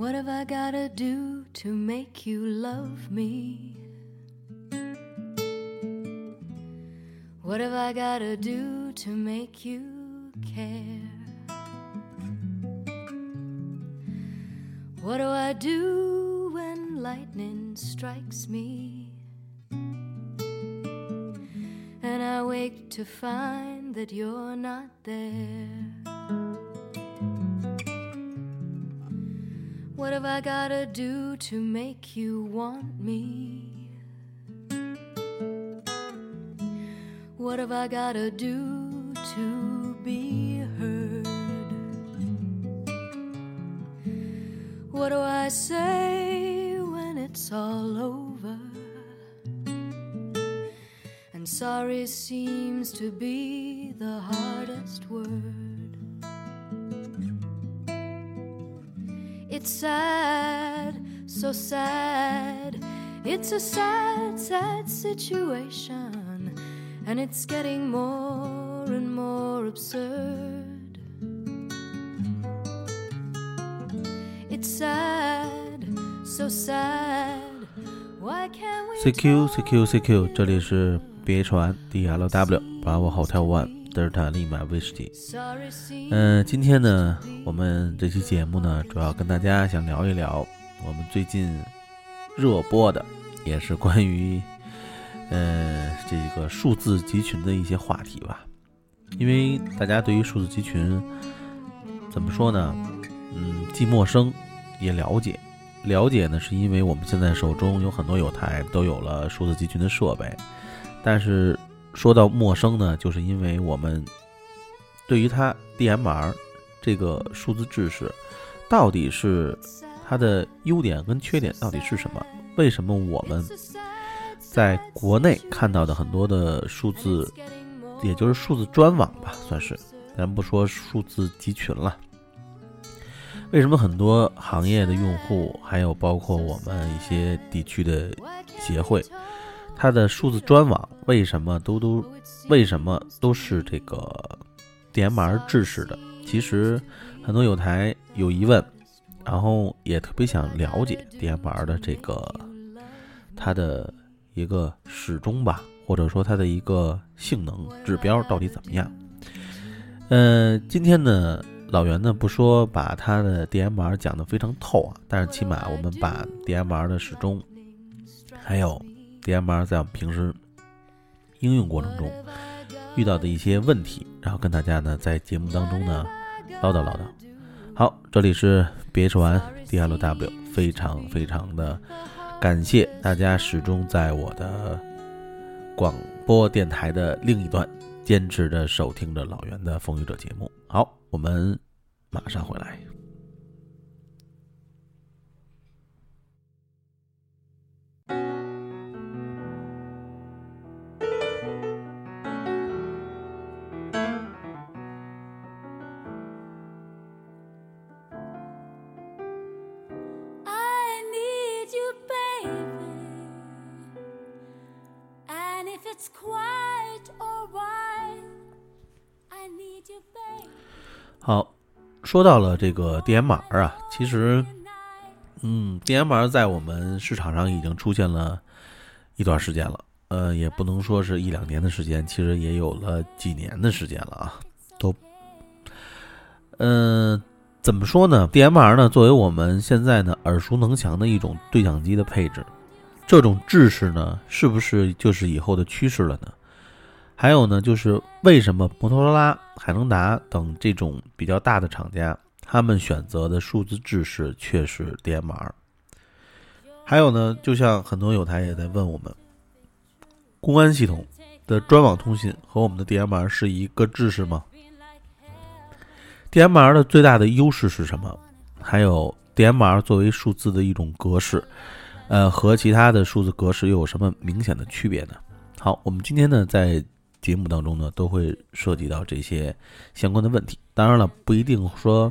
What have I gotta do to make you love me? What have I gotta do to make you care? What do I do when lightning strikes me? And I wake to find that you're not there. What have I gotta do to make you want me? What have I gotta do to be heard? What do I say when it's all over? And sorry seems to be the hardest It's sad, so sad. It's a sad, sad situation. And it's getting more and more absurd. It's sad, so sad. Why can't we CQ CQ CQ，这里是 BH1 DLW Bravo Hotel One。 德尔塔利马威士忌。嗯，今天呢，我们这期节目呢，主要跟大家想聊一聊我们最近热播的，也是关于呃这个数字集群的一些话题吧。因为大家对于数字集群怎么说呢？嗯，既陌生也了解。了解呢，是因为我们现在手中有很多有台都有了数字集群的设备，但是。说到陌生呢，就是因为我们对于它 DMR 这个数字制式，到底是它的优点跟缺点到底是什么？为什么我们在国内看到的很多的数字，也就是数字专网吧，算是，咱不说数字集群了。为什么很多行业的用户，还有包括我们一些地区的协会？它的数字专网为什么都都为什么都是这个 DMR 制式的？其实很多有台有疑问，然后也特别想了解 DMR 的这个它的一个始终吧，或者说它的一个性能指标到底怎么样？嗯，今天呢，老袁呢不说把它的 DMR 讲得非常透啊，但是起码我们把 DMR 的始终还有。DMR 在我们平时应用过程中遇到的一些问题，然后跟大家呢在节目当中呢唠叨唠叨。好，这里是 BH1 DLW，非常非常的感谢大家始终在我的广播电台的另一端坚持着收听着老袁的风雨者节目。好，我们马上回来。说到了这个 DMR 啊，其实，嗯，DMR 在我们市场上已经出现了一段时间了，呃，也不能说是一两年的时间，其实也有了几年的时间了啊，都，嗯，怎么说呢？DMR 呢，作为我们现在呢耳熟能详的一种对讲机的配置，这种制式呢，是不是就是以后的趋势了呢？还有呢，就是为什么摩托罗拉、海能达等这种比较大的厂家，他们选择的数字制式却是 DMR？还有呢，就像很多有台也在问我们，公安系统的专网通信和我们的 DMR 是一个制式吗？DMR 的最大的优势是什么？还有 DMR 作为数字的一种格式，呃，和其他的数字格式又有什么明显的区别呢？好，我们今天呢在。节目当中呢，都会涉及到这些相关的问题。当然了，不一定说，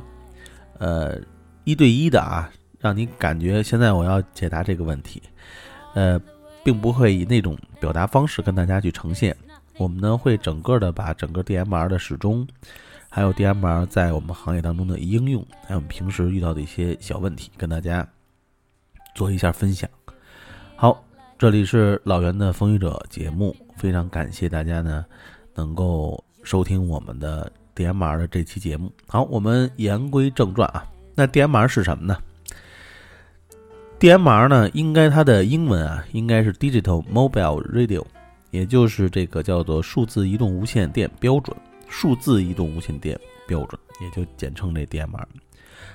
呃，一对一的啊，让你感觉现在我要解答这个问题，呃，并不会以那种表达方式跟大家去呈现。我们呢会整个的把整个 DMR 的始终，还有 DMR 在我们行业当中的应用，还有我们平时遇到的一些小问题，跟大家做一下分享。好，这里是老袁的风雨者节目，非常感谢大家呢能够收听我们的 DMR 的这期节目。好，我们言归正传啊，那 DMR 是什么呢？DMR 呢，应该它的英文啊，应该是 Digital Mobile Radio，也就是这个叫做数字移动无线电标准。数字移动无线电标准，也就简称这 DMR，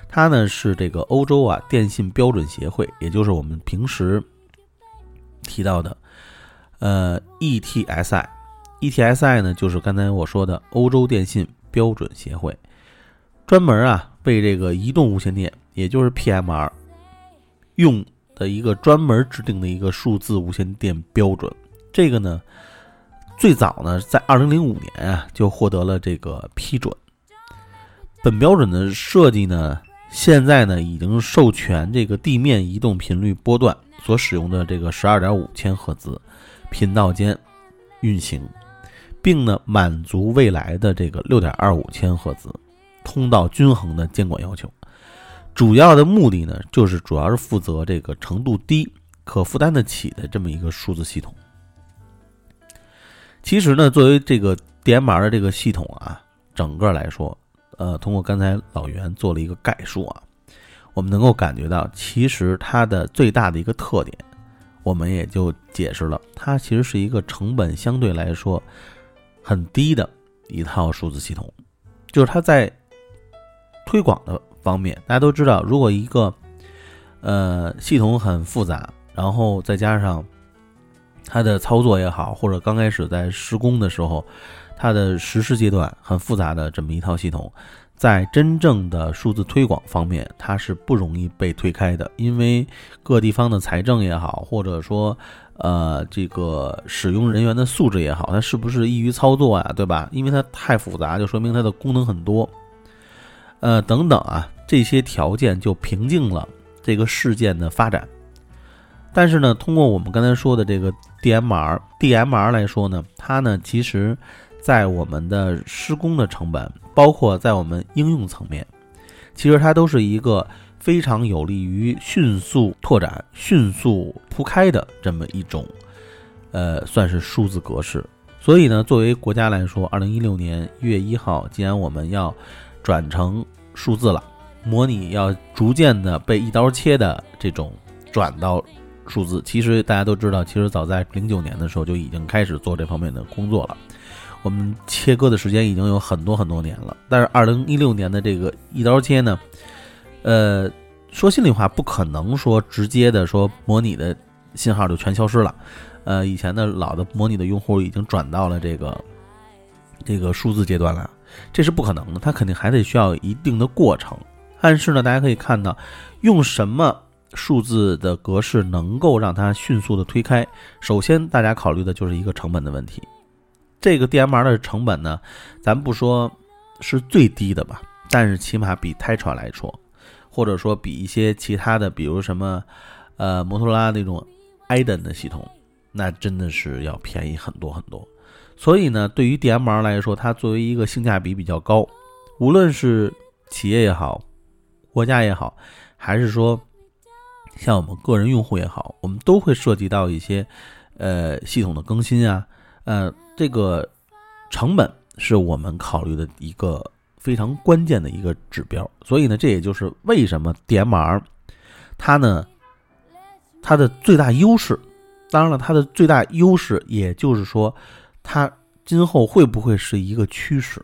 它呢是这个欧洲啊电信标准协会，也就是我们平时提到的呃 ETSI，ETSI 呢就是刚才我说的欧洲电信标准协会，专门啊为这个移动无线电，也就是 PMR 用的一个专门制定的一个数字无线电标准，这个呢。最早呢，在二零零五年啊，就获得了这个批准。本标准的设计呢，现在呢已经授权这个地面移动频率波段所使用的这个十二点五千赫兹频道间运行，并呢满足未来的这个六点二五千赫兹通道均衡的监管要求。主要的目的呢，就是主要是负责这个程度低、可负担得起的这么一个数字系统。其实呢，作为这个 DMR 的这个系统啊，整个来说，呃，通过刚才老袁做了一个概述啊，我们能够感觉到，其实它的最大的一个特点，我们也就解释了，它其实是一个成本相对来说很低的一套数字系统，就是它在推广的方面，大家都知道，如果一个呃系统很复杂，然后再加上它的操作也好，或者刚开始在施工的时候，它的实施阶段很复杂的这么一套系统，在真正的数字推广方面，它是不容易被推开的，因为各地方的财政也好，或者说呃这个使用人员的素质也好，它是不是易于操作啊，对吧？因为它太复杂，就说明它的功能很多，呃等等啊，这些条件就瓶颈了这个事件的发展。但是呢，通过我们刚才说的这个 DMR，DMR 来说呢，它呢其实，在我们的施工的成本，包括在我们应用层面，其实它都是一个非常有利于迅速拓展、迅速铺开的这么一种，呃，算是数字格式。所以呢，作为国家来说，二零一六年一月一号，既然我们要转成数字了，模拟要逐渐的被一刀切的这种转到。数字其实大家都知道，其实早在零九年的时候就已经开始做这方面的工作了。我们切割的时间已经有很多很多年了，但是二零一六年的这个一刀切呢，呃，说心里话，不可能说直接的说模拟的信号就全消失了。呃，以前的老的模拟的用户已经转到了这个这个数字阶段了，这是不可能的，它肯定还得需要一定的过程。但是呢，大家可以看到，用什么？数字的格式能够让它迅速的推开。首先，大家考虑的就是一个成本的问题。这个 DMR 的成本呢，咱不说是最低的吧，但是起码比 Tetra 来说，或者说比一些其他的，比如什么呃摩托罗拉那种 Iden 的系统，那真的是要便宜很多很多。所以呢，对于 DMR 来说，它作为一个性价比比较高，无论是企业也好，国家也好，还是说。像我们个人用户也好，我们都会涉及到一些，呃，系统的更新啊，呃，这个成本是我们考虑的一个非常关键的一个指标。所以呢，这也就是为什么 DMR 它呢，它的最大优势，当然了，它的最大优势，也就是说，它今后会不会是一个趋势？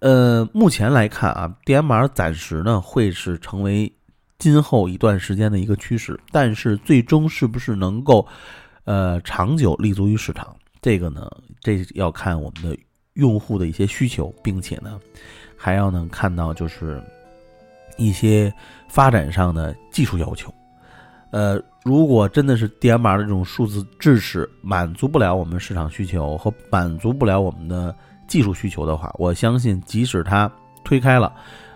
呃，目前来看啊，DMR 暂时呢会是成为。今后一段时间的一个趋势，但是最终是不是能够，呃，长久立足于市场，这个呢，这要看我们的用户的一些需求，并且呢，还要能看到就是一些发展上的技术要求。呃，如果真的是 DMR 的这种数字制式满足不了我们市场需求和满足不了我们的技术需求的话，我相信即使它推开了。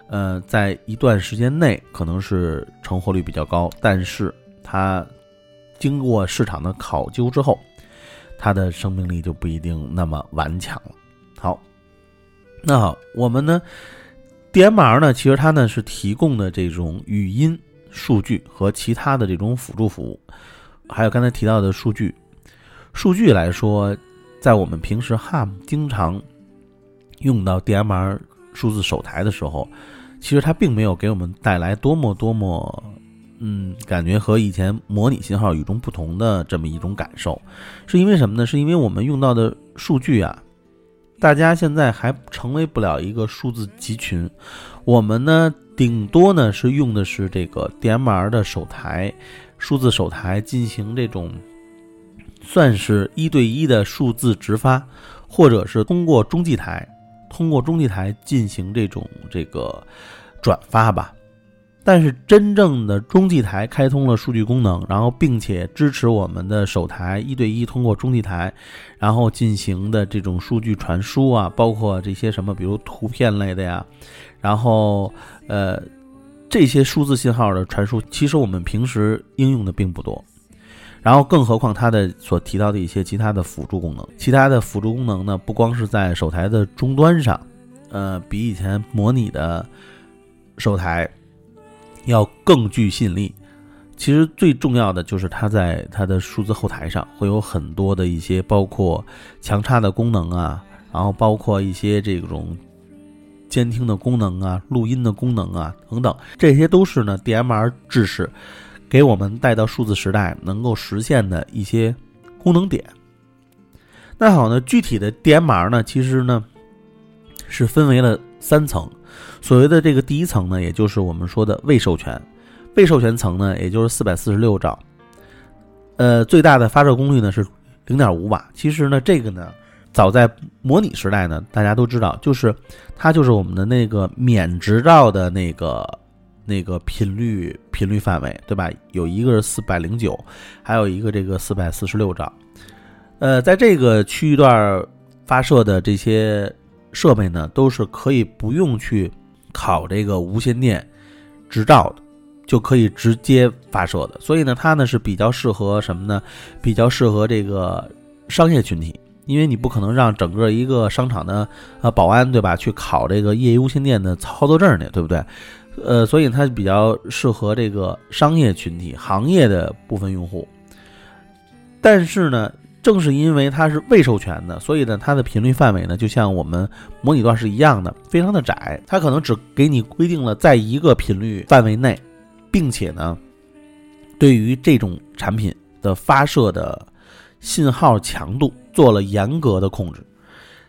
呃，在一段时间内可能是成活率比较高，但是它经过市场的考究之后，它的生命力就不一定那么顽强了。好，那好，我们呢，DMR 呢，其实它呢是提供的这种语音数据和其他的这种辅助服务，还有刚才提到的数据。数据来说，在我们平时 HAM 经常用到 DMR 数字手台的时候，其实它并没有给我们带来多么多么，嗯，感觉和以前模拟信号与众不同的这么一种感受。是因为什么呢？是因为我们用到的数据啊。大家现在还成为不了一个数字集群，我们呢顶多呢是用的是这个 DMR 的手台，数字手台进行这种算是一对一的数字直发，或者是通过中继台，通过中继台进行这种这个转发吧。但是真正的中继台开通了数据功能，然后并且支持我们的手台一对一通过中继台，然后进行的这种数据传输啊，包括这些什么，比如图片类的呀，然后呃这些数字信号的传输，其实我们平时应用的并不多。然后更何况它的所提到的一些其他的辅助功能，其他的辅助功能呢，不光是在手台的终端上，呃，比以前模拟的手台。要更具吸引力，其实最重要的就是它在它的数字后台上会有很多的一些包括强差的功能啊，然后包括一些这种监听的功能啊、录音的功能啊等等，这些都是呢 DMR 制式给我们带到数字时代能够实现的一些功能点。那好呢，具体的 DMR 呢，其实呢是分为了三层。所谓的这个第一层呢，也就是我们说的未授权，未授权层呢，也就是四百四十六兆，呃，最大的发射功率呢是零点五瓦。其实呢，这个呢，早在模拟时代呢，大家都知道，就是它就是我们的那个免执照的那个那个频率频率范围，对吧？有一个是四百零九，还有一个这个四百四十六兆。呃，在这个区域段发射的这些设备呢，都是可以不用去。考这个无线电执照的，就可以直接发射的，所以呢，它呢是比较适合什么呢？比较适合这个商业群体，因为你不可能让整个一个商场的呃保安对吧，去考这个业余无线电的操作证去，对不对？呃，所以它比较适合这个商业群体、行业的部分用户，但是呢。正是因为它是未授权的，所以呢，它的频率范围呢，就像我们模拟段是一样的，非常的窄。它可能只给你规定了在一个频率范围内，并且呢，对于这种产品的发射的信号强度做了严格的控制。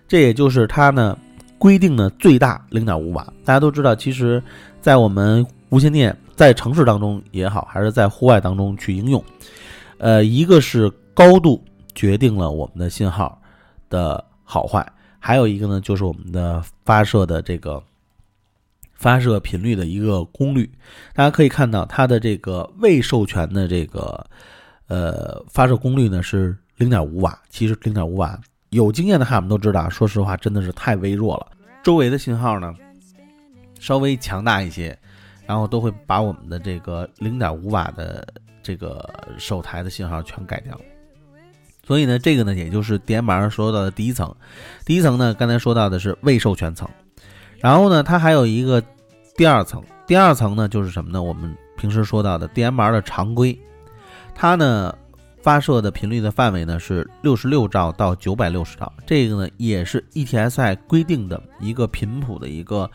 这也就是它呢规定的最大零点五瓦。大家都知道，其实，在我们无线电在城市当中也好，还是在户外当中去应用，呃，一个是高度。决定了我们的信号的好坏，还有一个呢，就是我们的发射的这个发射频率的一个功率。大家可以看到，它的这个未授权的这个呃发射功率呢是零点五瓦。其实零点五瓦，有经验的哈我们都知道，说实话真的是太微弱了。周围的信号呢稍微强大一些，然后都会把我们的这个零点五瓦的这个手台的信号全改掉。所以呢，这个呢，也就是点板上说到的第一层。第一层呢，刚才说到的是未授权层，然后呢，它还有一个第二层。第二层呢，就是什么呢？我们平时说到的 DMR 的常规，它呢发射的频率的范围呢是六十六兆到九百六十兆，这个呢也是 ETSI 规定的一个频谱的一个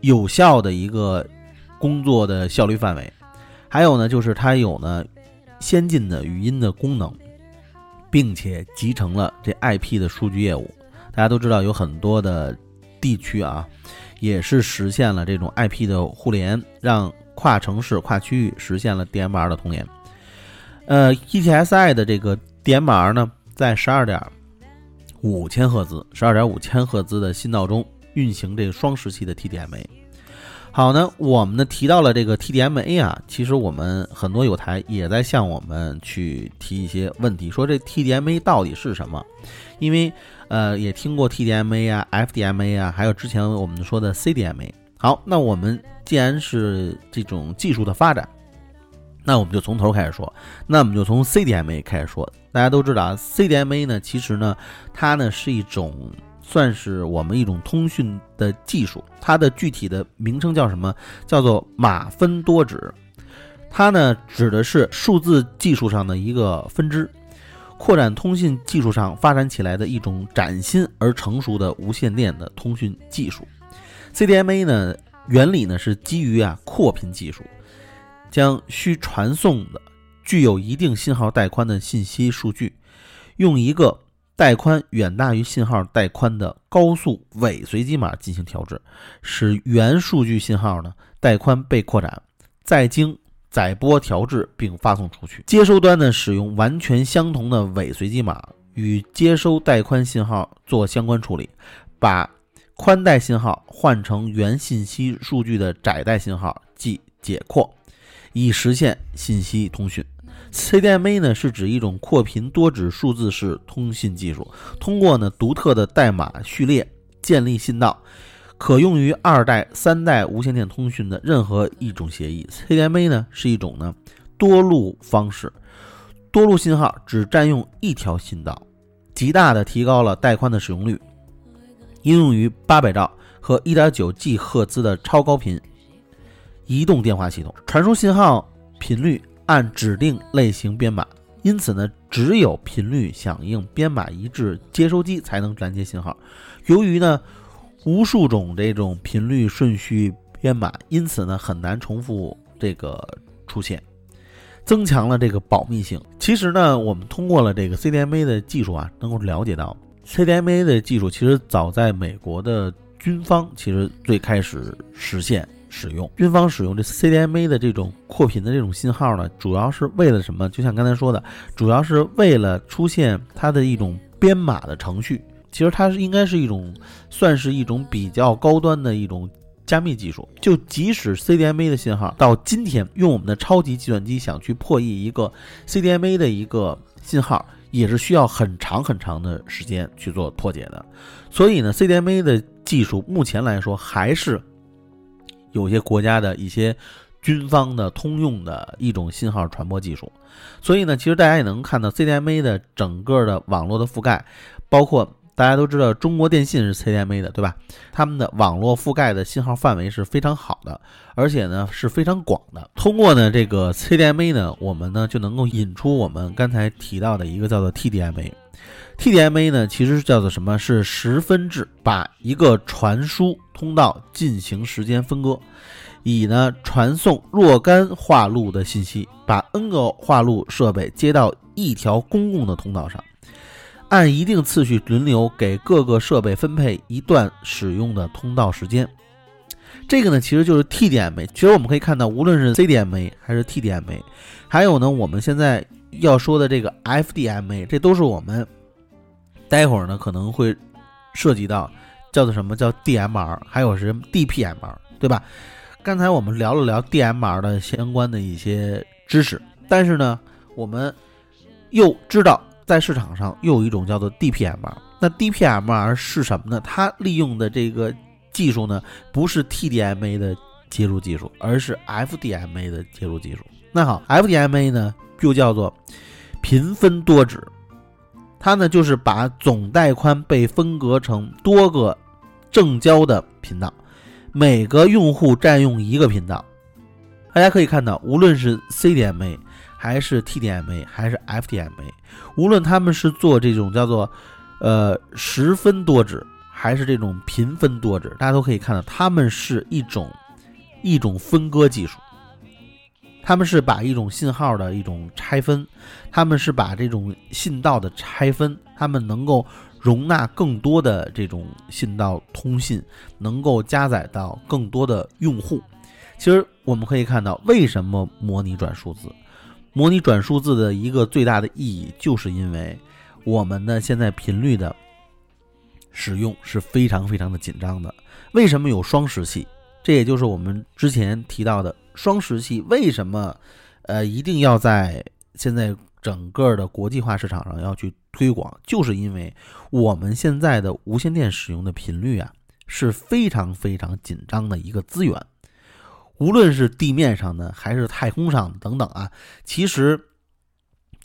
有效的一个工作的效率范围。还有呢，就是它有呢先进的语音的功能。并且集成了这 IP 的数据业务，大家都知道有很多的地区啊，也是实现了这种 IP 的互联，让跨城市、跨区域实现了 DMR 的通联。呃，ETSI 的这个 DMR 呢，在十二点五千赫兹、十二点五千赫兹的信道中运行这个双时期的 TDMA。好呢，我们呢提到了这个 TDMA 啊，其实我们很多有台也在向我们去提一些问题，说这 TDMA 到底是什么？因为呃也听过 TDMA 啊、FDMA 啊，还有之前我们说的 CDMA。好，那我们既然是这种技术的发展，那我们就从头开始说，那我们就从 CDMA 开始说。大家都知道啊，CDMA 呢，其实呢，它呢是一种算是我们一种通讯的技术，它的具体的名称叫什么？叫做马分多指。它呢指的是数字技术上的一个分支，扩展通信技术上发展起来的一种崭新而成熟的无线电的通讯技术。CDMA 呢原理呢是基于啊扩频技术，将需传送的具有一定信号带宽的信息数据，用一个带宽远大于信号带宽的高速伪随机码进行调制，使原数据信号呢带宽被扩展，再经载波调制并发送出去。接收端呢使用完全相同的伪随机码与接收带宽信号做相关处理，把宽带信号换成原信息数据的窄带信号，即解扩，以实现信息通讯。CDMA 呢是指一种扩频多指数字式通信技术，通过呢独特的代码序列建立信道，可用于二代、三代无线电通讯的任何一种协议。CDMA 呢是一种呢多路方式，多路信号只占用一条信道，极大的提高了带宽的使用率，应用于八百兆和一点九 G 赫兹的超高频移动电话系统，传输信号频率。按指定类型编码，因此呢，只有频率响应编码一致接收机才能拦截信号。由于呢，无数种这种频率顺序编码，因此呢，很难重复这个出现，增强了这个保密性。其实呢，我们通过了这个 CDMA 的技术啊，能够了解到 CDMA 的技术其实早在美国的军方其实最开始实现。使用军方使用这 CDMA 的这种扩频的这种信号呢，主要是为了什么？就像刚才说的，主要是为了出现它的一种编码的程序。其实它是应该是一种，算是一种比较高端的一种加密技术。就即使 CDMA 的信号到今天，用我们的超级计算机想去破译一个 CDMA 的一个信号，也是需要很长很长的时间去做破解的。所以呢，CDMA 的技术目前来说还是。有些国家的一些军方的通用的一种信号传播技术，所以呢，其实大家也能看到 CDMA 的整个的网络的覆盖，包括大家都知道中国电信是 CDMA 的，对吧？他们的网络覆盖的信号范围是非常好的，而且呢是非常广的。通过呢这个 CDMA 呢，我们呢就能够引出我们刚才提到的一个叫做 TDMA。TDMA 呢，其实是叫做什么？是十分制，把一个传输通道进行时间分割，以呢传送若干话路的信息，把 N 个话路设备接到一条公共的通道上，按一定次序轮流给各个设备分配一段使用的通道时间。这个呢，其实就是 TDMA。其实我们可以看到，无论是 CDMA 还是 TDMA，还有呢，我们现在要说的这个 FDMA，这都是我们。待会儿呢可能会涉及到叫做什么叫 DMR，还有是 DPMR，对吧？刚才我们聊了聊 DMR 的相关的一些知识，但是呢，我们又知道在市场上又有一种叫做 DPMR。那 DPMR 是什么呢？它利用的这个技术呢，不是 TDMA 的接入技术，而是 FDMA 的接入技术。那好，FDMA 呢就叫做频分多指。它呢，就是把总带宽被分割成多个正交的频道，每个用户占用一个频道。大家可以看到，无论是 CDMA 还是 TDMA 还是 FDMA，无论他们是做这种叫做呃十分多指，还是这种频分多指，大家都可以看到，他们是一种一种分割技术。他们是把一种信号的一种拆分，他们是把这种信道的拆分，他们能够容纳更多的这种信道通信，能够加载到更多的用户。其实我们可以看到，为什么模拟转数字？模拟转数字的一个最大的意义，就是因为我们的现在频率的使用是非常非常的紧张的。为什么有双时器？这也就是我们之前提到的。双时器为什么，呃，一定要在现在整个的国际化市场上要去推广？就是因为我们现在的无线电使用的频率啊是非常非常紧张的一个资源，无论是地面上的还是太空上等等啊，其实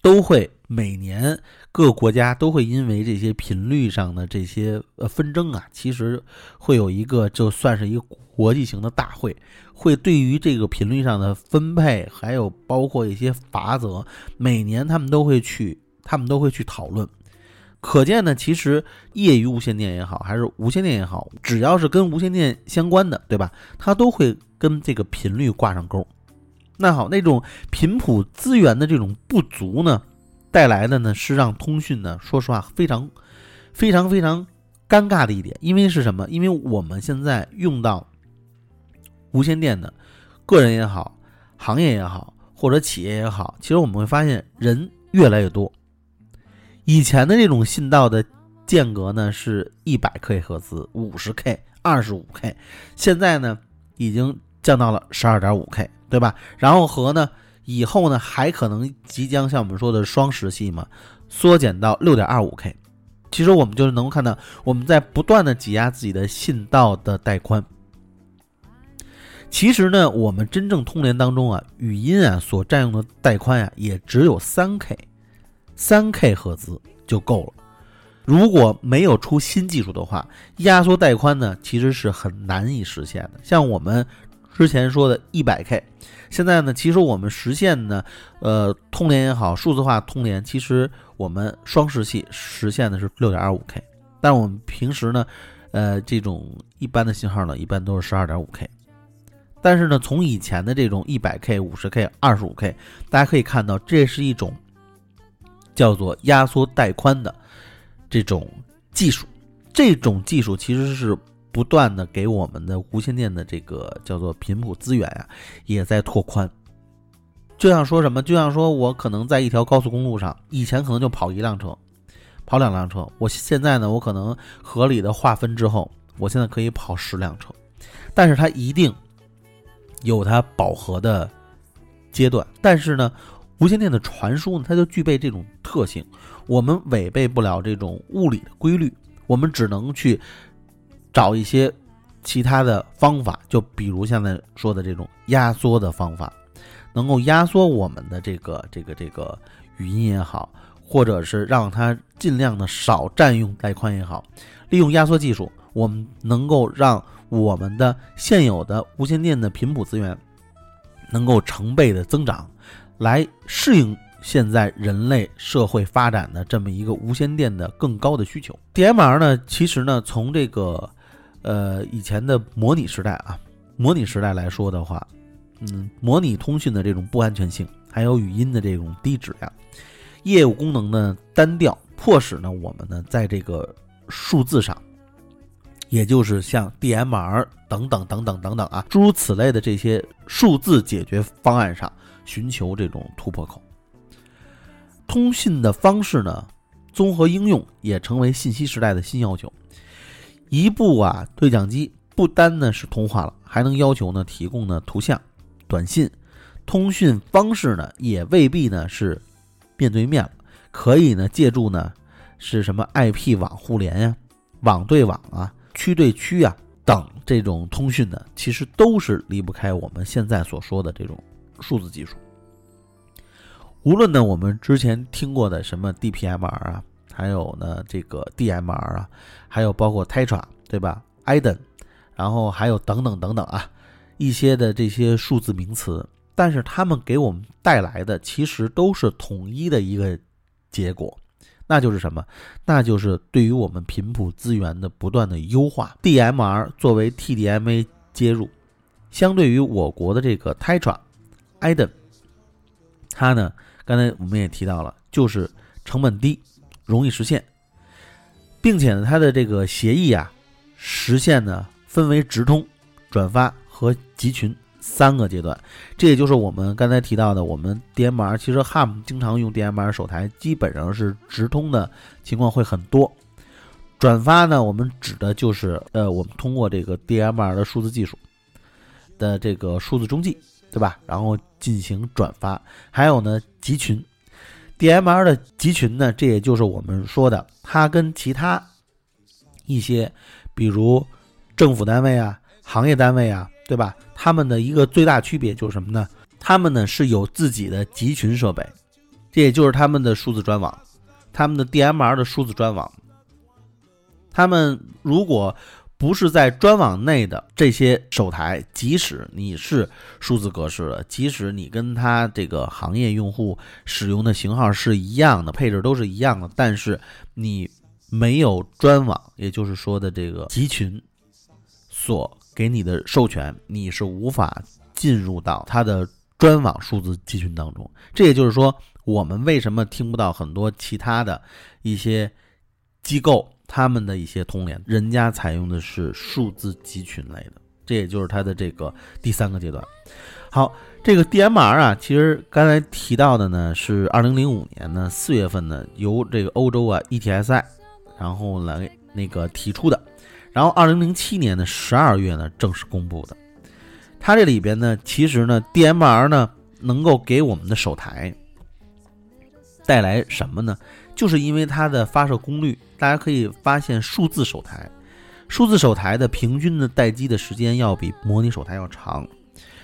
都会每年各国家都会因为这些频率上的这些呃纷争啊，其实会有一个就算是一个国际型的大会，会对于这个频率上的分配，还有包括一些法则，每年他们都会去，他们都会去讨论。可见呢，其实业余无线电也好，还是无线电也好，只要是跟无线电相关的，对吧？它都会跟这个频率挂上钩。那好，那种频谱资源的这种不足呢，带来的呢是让通讯呢，说实话非常、非常、非常尴尬的一点。因为是什么？因为我们现在用到无线电的个人也好，行业也好，或者企业也好，其实我们会发现人越来越多。以前的这种信道的间隔呢是一百 K 赫兹、五十 K、二十五 K，现在呢已经降到了十二点五 K，对吧？然后和呢以后呢还可能即将像我们说的双时系嘛，缩减到六点二五 K。其实我们就是能够看到，我们在不断的挤压自己的信道的带宽。其实呢，我们真正通联当中啊，语音啊所占用的带宽呀，也只有三 K。三 K 赫兹就够了。如果没有出新技术的话，压缩带宽呢其实是很难以实现的。像我们之前说的一百 K，现在呢，其实我们实现呢，呃，通联也好，数字化通联，其实我们双时系实现的是六点二五 K，但我们平时呢，呃，这种一般的信号呢，一般都是十二点五 K。但是呢，从以前的这种一百 K、五十 K、二十五 K，大家可以看到，这是一种。叫做压缩带宽的这种技术，这种技术其实是不断的给我们的无线电的这个叫做频谱资源啊，也在拓宽。就像说什么，就像说我可能在一条高速公路上，以前可能就跑一辆车，跑两辆车，我现在呢，我可能合理的划分之后，我现在可以跑十辆车，但是它一定有它饱和的阶段，但是呢。无线电的传输呢，它就具备这种特性，我们违背不了这种物理的规律，我们只能去找一些其他的方法，就比如现在说的这种压缩的方法，能够压缩我们的这个这个这个语音也好，或者是让它尽量的少占用带宽也好，利用压缩技术，我们能够让我们的现有的无线电的频谱资源能够成倍的增长。来适应现在人类社会发展的这么一个无线电的更高的需求。DMR 呢，其实呢，从这个呃以前的模拟时代啊，模拟时代来说的话，嗯，模拟通讯的这种不安全性，还有语音的这种低质量，业务功能呢单调，迫使呢我们呢在这个数字上，也就是像 DMR 等等等等等等啊，诸如此类的这些数字解决方案上。寻求这种突破口，通信的方式呢，综合应用也成为信息时代的新要求。一部啊对讲机不单呢是通话了，还能要求呢提供呢图像、短信。通讯方式呢也未必呢是面对面了，可以呢借助呢是什么 IP 网互联呀、网对网啊、区对区啊等这种通讯呢，其实都是离不开我们现在所说的这种。数字技术，无论呢，我们之前听过的什么 DPMR 啊，还有呢这个 DMR 啊，还有包括 Tetra 对吧，Iden，然后还有等等等等啊，一些的这些数字名词，但是他们给我们带来的其实都是统一的一个结果，那就是什么？那就是对于我们频谱资源的不断的优化。DMR 作为 TDMA 接入，相对于我国的这个 TETRA、IDEN，，它呢，刚才我们也提到了，就是成本低，容易实现，并且呢，它的这个协议啊，实现呢分为直通、转发和集群三个阶段。这也就是我们刚才提到的，我们 DMR 其实 HAM 经常用 DMR 手台，基本上是直通的情况会很多。转发呢，我们指的就是呃，我们通过这个 DMR 的数字技术的这个数字中继。对吧？然后进行转发，还有呢，集群，DMR 的集群呢，这也就是我们说的，它跟其他一些，比如政府单位啊、行业单位啊，对吧？他们的一个最大区别就是什么呢？他们呢是有自己的集群设备，这也就是他们的数字专网，他们的 DMR 的数字专网。他们如果不是在专网内的这些手台，即使你是数字格式的，即使你跟它这个行业用户使用的型号是一样的，配置都是一样的，但是你没有专网，也就是说的这个集群所给你的授权，你是无法进入到它的专网数字集群当中。这也就是说，我们为什么听不到很多其他的一些机构。他们的一些通联，人家采用的是数字集群类的，这也就是它的这个第三个阶段。好，这个 DMR 啊，其实刚才提到的呢，是二零零五年呢四月份呢由这个欧洲啊 ETSI 然后来那个提出的，然后二零零七年的十二月呢正式公布的。它这里边呢，其实呢 DMR 呢能够给我们的手台带来什么呢？就是因为它的发射功率，大家可以发现数字手台，数字手台的平均的待机的时间要比模拟手台要长，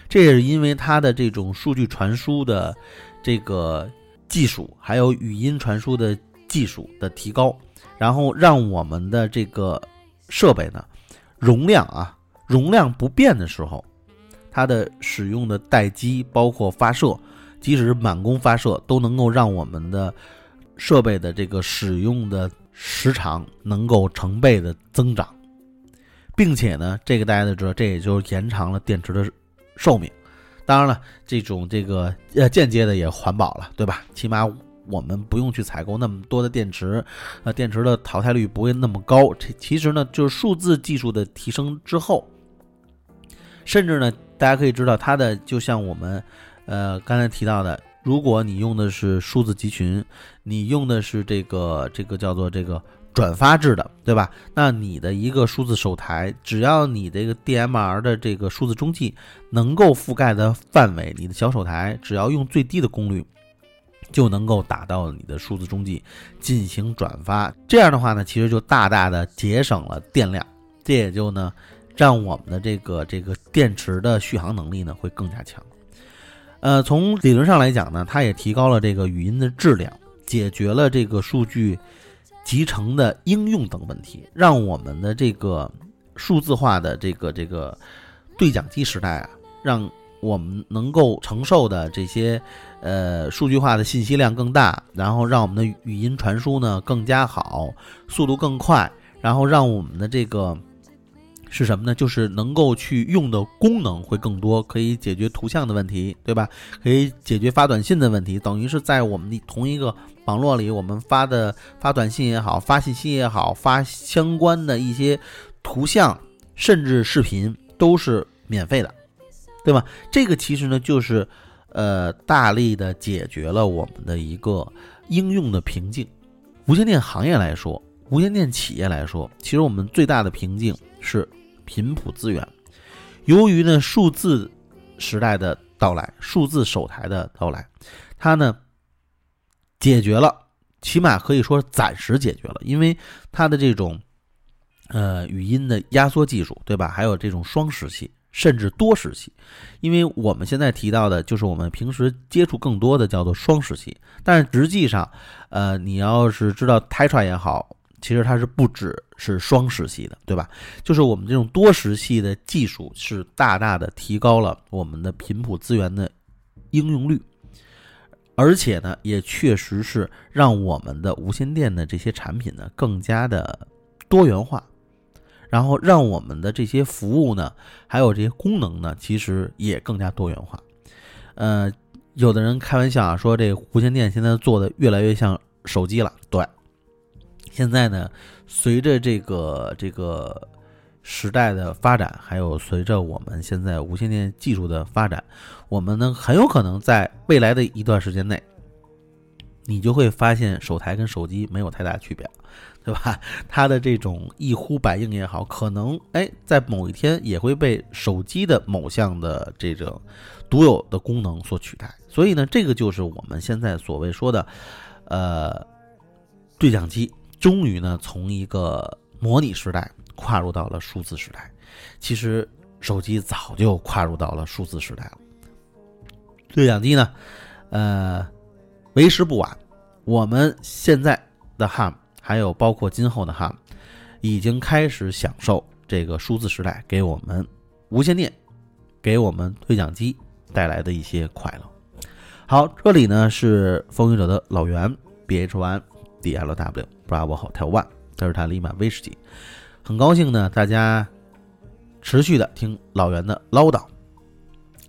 这也是因为它的这种数据传输的这个技术，还有语音传输的技术的提高，然后让我们的这个设备呢，容量啊，容量不变的时候，它的使用的待机，包括发射，即使是满功发射，都能够让我们的。设备的这个使用的时长能够成倍的增长，并且呢，这个大家都知道，这也就延长了电池的寿命。当然了，这种这个呃间接的也环保了，对吧？起码我们不用去采购那么多的电池，呃，电池的淘汰率不会那么高。这其实呢，就是数字技术的提升之后，甚至呢，大家可以知道，它的就像我们呃刚才提到的。如果你用的是数字集群，你用的是这个这个叫做这个转发制的，对吧？那你的一个数字手台，只要你这个 DMR 的这个数字中继能够覆盖的范围，你的小手台只要用最低的功率，就能够达到你的数字中继进行转发。这样的话呢，其实就大大的节省了电量，这也就呢让我们的这个这个电池的续航能力呢会更加强。呃，从理论上来讲呢，它也提高了这个语音的质量，解决了这个数据集成的应用等问题，让我们的这个数字化的这个这个对讲机时代啊，让我们能够承受的这些呃数据化的信息量更大，然后让我们的语音传输呢更加好，速度更快，然后让我们的这个。是什么呢？就是能够去用的功能会更多，可以解决图像的问题，对吧？可以解决发短信的问题，等于是在我们的同一个网络里，我们发的发短信也好，发信息也好，发相关的一些图像甚至视频都是免费的，对吧？这个其实呢，就是呃，大力的解决了我们的一个应用的瓶颈。无线电行业来说，无线电企业来说，其实我们最大的瓶颈是。频谱资源，由于呢数字时代的到来，数字手台的到来，它呢解决了，起码可以说暂时解决了，因为它的这种呃语音的压缩技术，对吧？还有这种双时系甚至多时系，因为我们现在提到的就是我们平时接触更多的叫做双时系，但是实际上，呃，你要是知道 Tetra 也好。其实它是不只是双时系的，对吧？就是我们这种多时系的技术是大大的提高了我们的频谱资源的应用率，而且呢，也确实是让我们的无线电的这些产品呢更加的多元化，然后让我们的这些服务呢，还有这些功能呢，其实也更加多元化。呃，有的人开玩笑啊，说这个无线电现在做的越来越像手机了，对。现在呢，随着这个这个时代的发展，还有随着我们现在无线电技术的发展，我们呢很有可能在未来的一段时间内，你就会发现手台跟手机没有太大区别，对吧？它的这种一呼百应也好，可能哎在某一天也会被手机的某项的这种独有的功能所取代。所以呢，这个就是我们现在所谓说的，呃，对讲机。终于呢，从一个模拟时代跨入到了数字时代。其实手机早就跨入到了数字时代了。对讲机呢，呃，为时不晚。我们现在的 HAM，还有包括今后的 HAM，已经开始享受这个数字时代给我们无线电、给我们对讲机带来的一些快乐。好，这里呢是风雨者的老袁，B H One D L W Bravo Hotel One，德尔塔利马威士忌。很高兴呢，大家持续的听老袁的唠叨，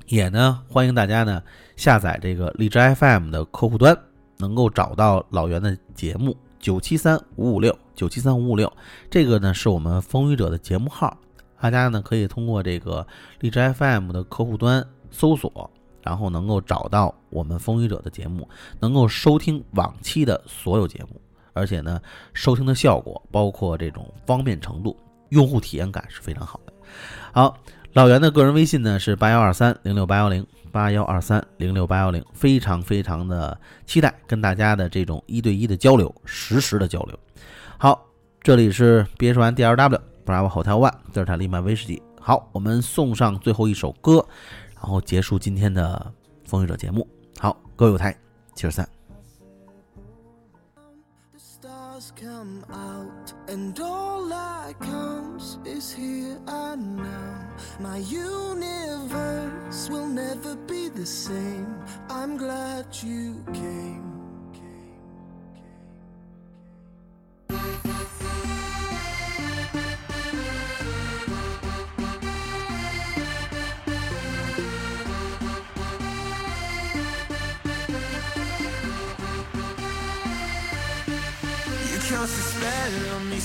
也呢欢迎大家呢下载这个荔枝 FM 的客户端。能够找到老袁的节目九七三五五六九七三五五六，这个呢是我们风雨者的节目号，大家呢可以通过这个荔枝 FM 的客户端搜索，然后能够找到我们风雨者的节目，能够收听往期的所有节目，而且呢收听的效果，包括这种方便程度，用户体验感是非常好的。好，老袁的个人微信呢是八幺二三零六八幺零。八幺二三零六八幺零，非常非常的期待跟大家的这种一对一的交流，实时的交流。好，这里是别说完 D L W Bravo Hotel One 德尔塔利曼威士忌。好，我们送上最后一首歌，然后结束今天的风雨者节目。好，各位有台，七十三。And all that counts is here and now. My universe will never be the same. I'm glad you came.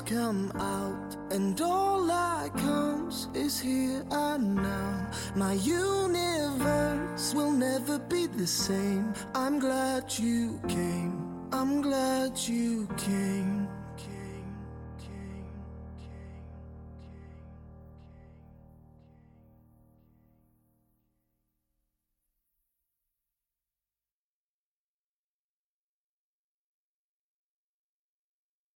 Come out, and all that counts is here and now. My universe will never be the same. I'm glad you came. I'm glad you came.